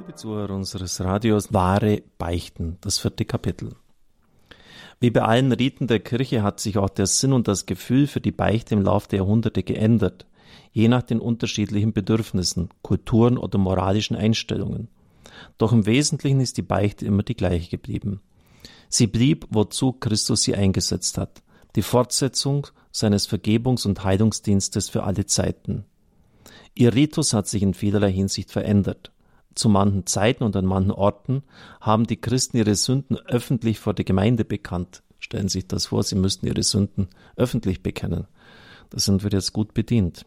Liebe Zuhörer unseres Radios, wahre Beichten, das vierte Kapitel. Wie bei allen Riten der Kirche hat sich auch der Sinn und das Gefühl für die Beichte im Laufe der Jahrhunderte geändert, je nach den unterschiedlichen Bedürfnissen, Kulturen oder moralischen Einstellungen. Doch im Wesentlichen ist die Beichte immer die gleiche geblieben. Sie blieb, wozu Christus sie eingesetzt hat, die Fortsetzung seines Vergebungs- und Heilungsdienstes für alle Zeiten. Ihr Ritus hat sich in vielerlei Hinsicht verändert. Zu manchen Zeiten und an manchen Orten haben die Christen ihre Sünden öffentlich vor der Gemeinde bekannt. Stellen Sie sich das vor, sie müssten ihre Sünden öffentlich bekennen. Da sind wir jetzt gut bedient.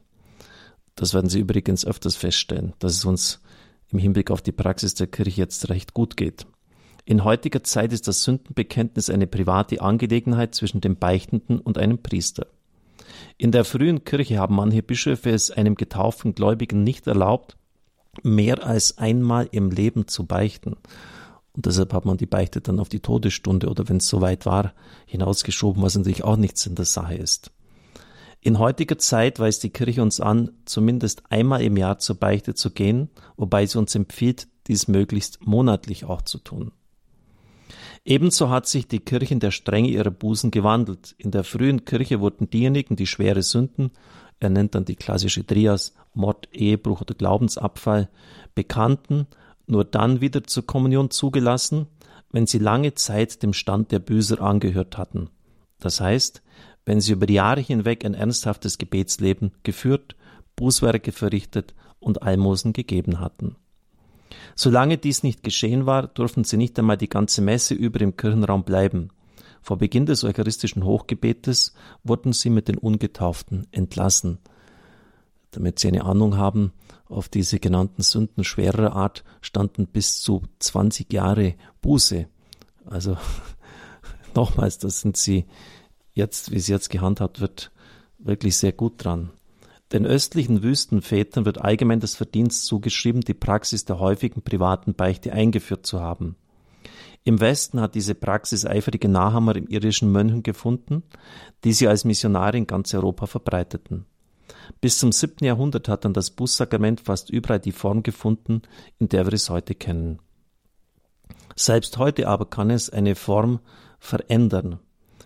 Das werden Sie übrigens öfters feststellen, dass es uns im Hinblick auf die Praxis der Kirche jetzt recht gut geht. In heutiger Zeit ist das Sündenbekenntnis eine private Angelegenheit zwischen dem Beichtenden und einem Priester. In der frühen Kirche haben manche Bischöfe es einem getauften Gläubigen nicht erlaubt, mehr als einmal im Leben zu beichten. Und deshalb hat man die Beichte dann auf die Todesstunde oder wenn es soweit war, hinausgeschoben, was natürlich auch nichts in der Sache ist. In heutiger Zeit weist die Kirche uns an, zumindest einmal im Jahr zur Beichte zu gehen, wobei sie uns empfiehlt, dies möglichst monatlich auch zu tun. Ebenso hat sich die Kirche in der Strenge ihrer Bußen gewandelt. In der frühen Kirche wurden diejenigen, die schwere Sünden, er nennt dann die klassische Trias, Mord, Ehebruch oder Glaubensabfall, bekannten, nur dann wieder zur Kommunion zugelassen, wenn sie lange Zeit dem Stand der Büßer angehört hatten. Das heißt, wenn sie über Jahre hinweg ein ernsthaftes Gebetsleben geführt, Bußwerke verrichtet und Almosen gegeben hatten. Solange dies nicht geschehen war, durften sie nicht einmal die ganze Messe über im Kirchenraum bleiben. Vor Beginn des eucharistischen Hochgebetes wurden sie mit den Ungetauften entlassen. Damit sie eine Ahnung haben, auf diese genannten Sünden schwerer Art standen bis zu 20 Jahre Buße. Also nochmals, das sind sie jetzt, wie es jetzt gehandhabt wird, wirklich sehr gut dran. Den östlichen Wüstenvätern wird allgemein das Verdienst zugeschrieben, die Praxis der häufigen privaten Beichte eingeführt zu haben. Im Westen hat diese Praxis eifrige Nachahmer im irischen Mönchen gefunden, die sie als Missionare in ganz Europa verbreiteten. Bis zum siebten Jahrhundert hat dann das Bußsakrament fast überall die Form gefunden, in der wir es heute kennen. Selbst heute aber kann es eine Form verändern.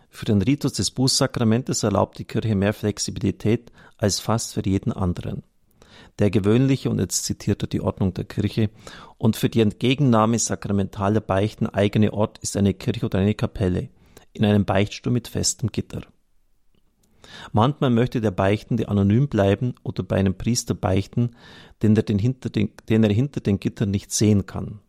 Für den Ritus des Bußsakramentes erlaubt die Kirche mehr Flexibilität als fast für jeden anderen. Der gewöhnliche, und jetzt zitiert er die Ordnung der Kirche, und für die Entgegennahme sakramentaler Beichten eigene Ort ist eine Kirche oder eine Kapelle, in einem Beichtstuhl mit festem Gitter. Manchmal möchte der Beichtende anonym bleiben oder bei einem Priester beichten, den er, den hinter den, den er hinter den Gittern nicht sehen kann.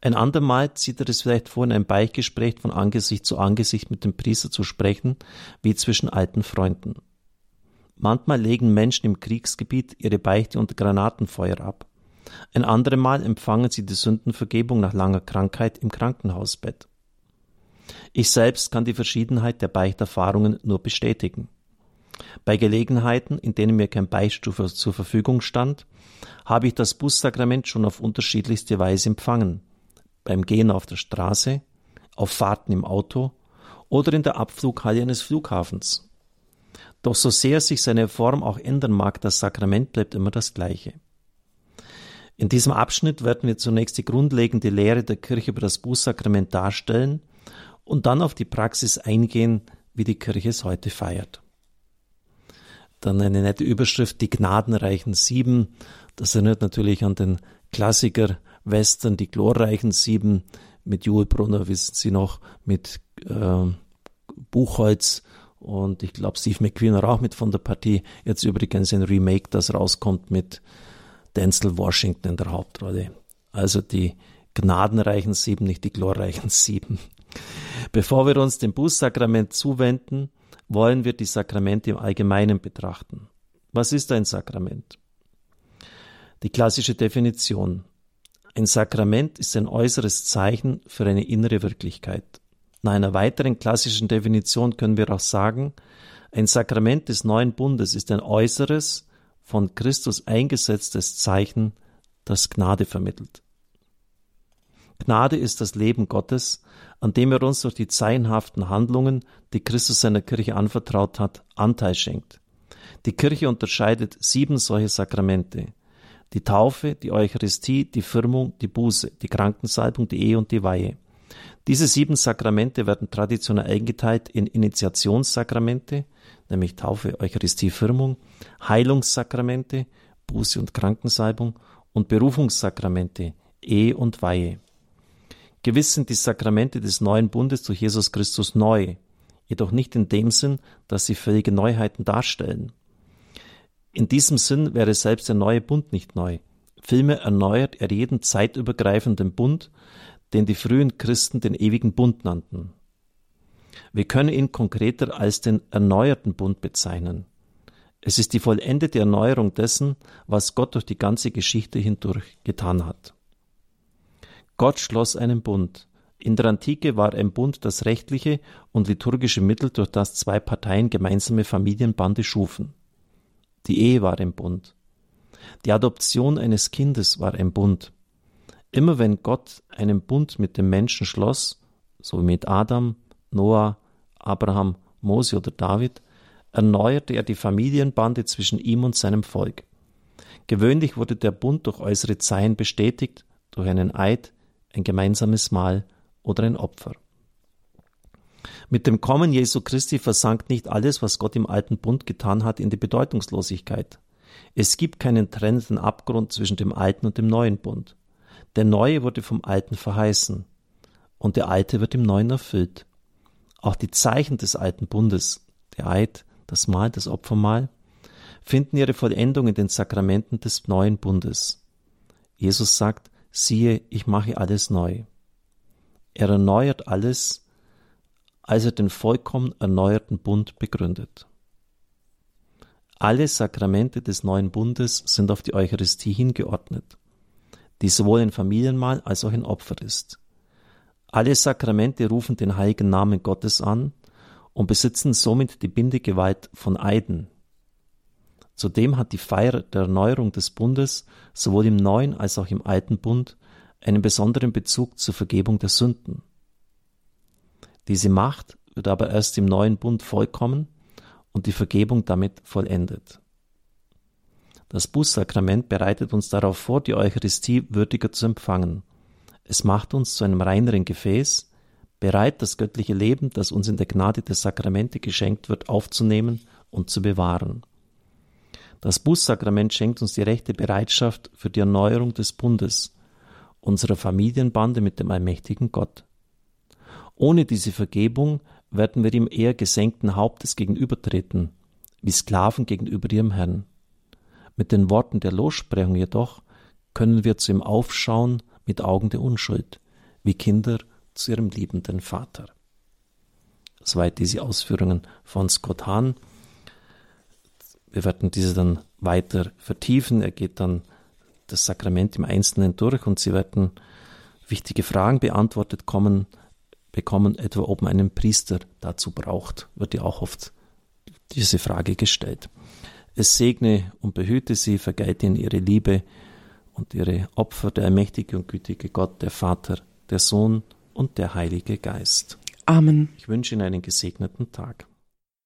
Ein andermal zieht er es vielleicht vor, in einem Beichtgespräch von Angesicht zu Angesicht mit dem Priester zu sprechen, wie zwischen alten Freunden. Manchmal legen Menschen im Kriegsgebiet ihre Beichte unter Granatenfeuer ab. Ein anderes Mal empfangen sie die Sündenvergebung nach langer Krankheit im Krankenhausbett. Ich selbst kann die Verschiedenheit der Beichterfahrungen nur bestätigen. Bei Gelegenheiten, in denen mir kein Beichtstuhl zur Verfügung stand, habe ich das Bussakrament schon auf unterschiedlichste Weise empfangen. Beim Gehen auf der Straße, auf Fahrten im Auto oder in der Abflughalle eines Flughafens. Doch so sehr sich seine Form auch ändern mag, das Sakrament bleibt immer das gleiche. In diesem Abschnitt werden wir zunächst die grundlegende Lehre der Kirche über das Bußsakrament darstellen und dann auf die Praxis eingehen, wie die Kirche es heute feiert. Dann eine nette Überschrift, die gnadenreichen Sieben. Das erinnert natürlich an den Klassiker Western, die glorreichen Sieben mit Joel Brunner, wissen Sie noch, mit äh, Buchholz und ich glaube, Steve McQueen war auch mit von der Partie. Jetzt übrigens ein Remake, das rauskommt mit Denzel Washington in der Hauptrolle. Also die gnadenreichen Sieben, nicht die glorreichen Sieben. Bevor wir uns dem Bußsakrament zuwenden, wollen wir die Sakramente im Allgemeinen betrachten. Was ist ein Sakrament? Die klassische Definition. Ein Sakrament ist ein äußeres Zeichen für eine innere Wirklichkeit. Nach einer weiteren klassischen Definition können wir auch sagen, ein Sakrament des neuen Bundes ist ein äußeres, von Christus eingesetztes Zeichen, das Gnade vermittelt. Gnade ist das Leben Gottes, an dem er uns durch die zeilenhaften Handlungen, die Christus seiner Kirche anvertraut hat, Anteil schenkt. Die Kirche unterscheidet sieben solche Sakramente. Die Taufe, die Eucharistie, die Firmung, die Buße, die Krankensalbung, die Ehe und die Weihe. Diese sieben Sakramente werden traditionell eingeteilt in Initiationssakramente, nämlich Taufe, Eucharistie, Firmung, Heilungssakramente, Buße und Krankensalbung und Berufungssakramente, Ehe und Weihe. Gewiss sind die Sakramente des neuen Bundes durch Jesus Christus neu, jedoch nicht in dem Sinn, dass sie völlige Neuheiten darstellen. In diesem Sinn wäre selbst der neue Bund nicht neu. Vielmehr erneuert er jeden zeitübergreifenden Bund, den die frühen Christen den ewigen Bund nannten. Wir können ihn konkreter als den erneuerten Bund bezeichnen. Es ist die vollendete Erneuerung dessen, was Gott durch die ganze Geschichte hindurch getan hat. Gott schloss einen Bund. In der Antike war ein Bund das rechtliche und liturgische Mittel, durch das zwei Parteien gemeinsame Familienbande schufen. Die Ehe war ein Bund. Die Adoption eines Kindes war ein Bund. Immer wenn Gott einen Bund mit dem Menschen schloss, so wie mit Adam, Noah, Abraham, Mose oder David, erneuerte er die Familienbande zwischen ihm und seinem Volk. Gewöhnlich wurde der Bund durch äußere Zeichen bestätigt, durch einen Eid, ein gemeinsames Mahl oder ein Opfer. Mit dem Kommen Jesu Christi versank nicht alles, was Gott im alten Bund getan hat, in die Bedeutungslosigkeit. Es gibt keinen trennenden Abgrund zwischen dem alten und dem neuen Bund. Der neue wurde vom alten verheißen und der alte wird im neuen erfüllt. Auch die Zeichen des alten Bundes, der Eid, das Mahl, das Opfermahl, finden ihre Vollendung in den Sakramenten des neuen Bundes. Jesus sagt, siehe, ich mache alles neu. Er erneuert alles, als er den vollkommen erneuerten Bund begründet. Alle Sakramente des neuen Bundes sind auf die Eucharistie hingeordnet, die sowohl ein Familienmahl als auch ein Opfer ist. Alle Sakramente rufen den heiligen Namen Gottes an und besitzen somit die Bindegewalt von Eiden. Zudem hat die Feier der Erneuerung des Bundes sowohl im neuen als auch im alten Bund einen besonderen Bezug zur Vergebung der Sünden. Diese Macht wird aber erst im neuen Bund vollkommen und die Vergebung damit vollendet. Das Bußsakrament bereitet uns darauf vor, die Eucharistie würdiger zu empfangen. Es macht uns zu einem reineren Gefäß, bereit, das göttliche Leben, das uns in der Gnade der Sakramente geschenkt wird, aufzunehmen und zu bewahren. Das Bußsakrament schenkt uns die rechte Bereitschaft für die Erneuerung des Bundes, unserer Familienbande mit dem allmächtigen Gott. Ohne diese Vergebung werden wir ihm eher gesenkten Hauptes gegenübertreten, wie Sklaven gegenüber ihrem Herrn. Mit den Worten der Lossprechung jedoch können wir zu ihm aufschauen mit Augen der Unschuld, wie Kinder zu ihrem liebenden Vater. Soweit diese Ausführungen von Scott Hahn. Wir werden diese dann weiter vertiefen. Er geht dann das Sakrament im Einzelnen durch und Sie werden wichtige Fragen beantwortet kommen, bekommen, etwa ob man einen Priester dazu braucht, wird ja auch oft diese Frage gestellt. Es segne und behüte Sie, vergelte Ihnen Ihre Liebe und Ihre Opfer, der allmächtige und gütige Gott, der Vater, der Sohn und der Heilige Geist. Amen. Ich wünsche Ihnen einen gesegneten Tag.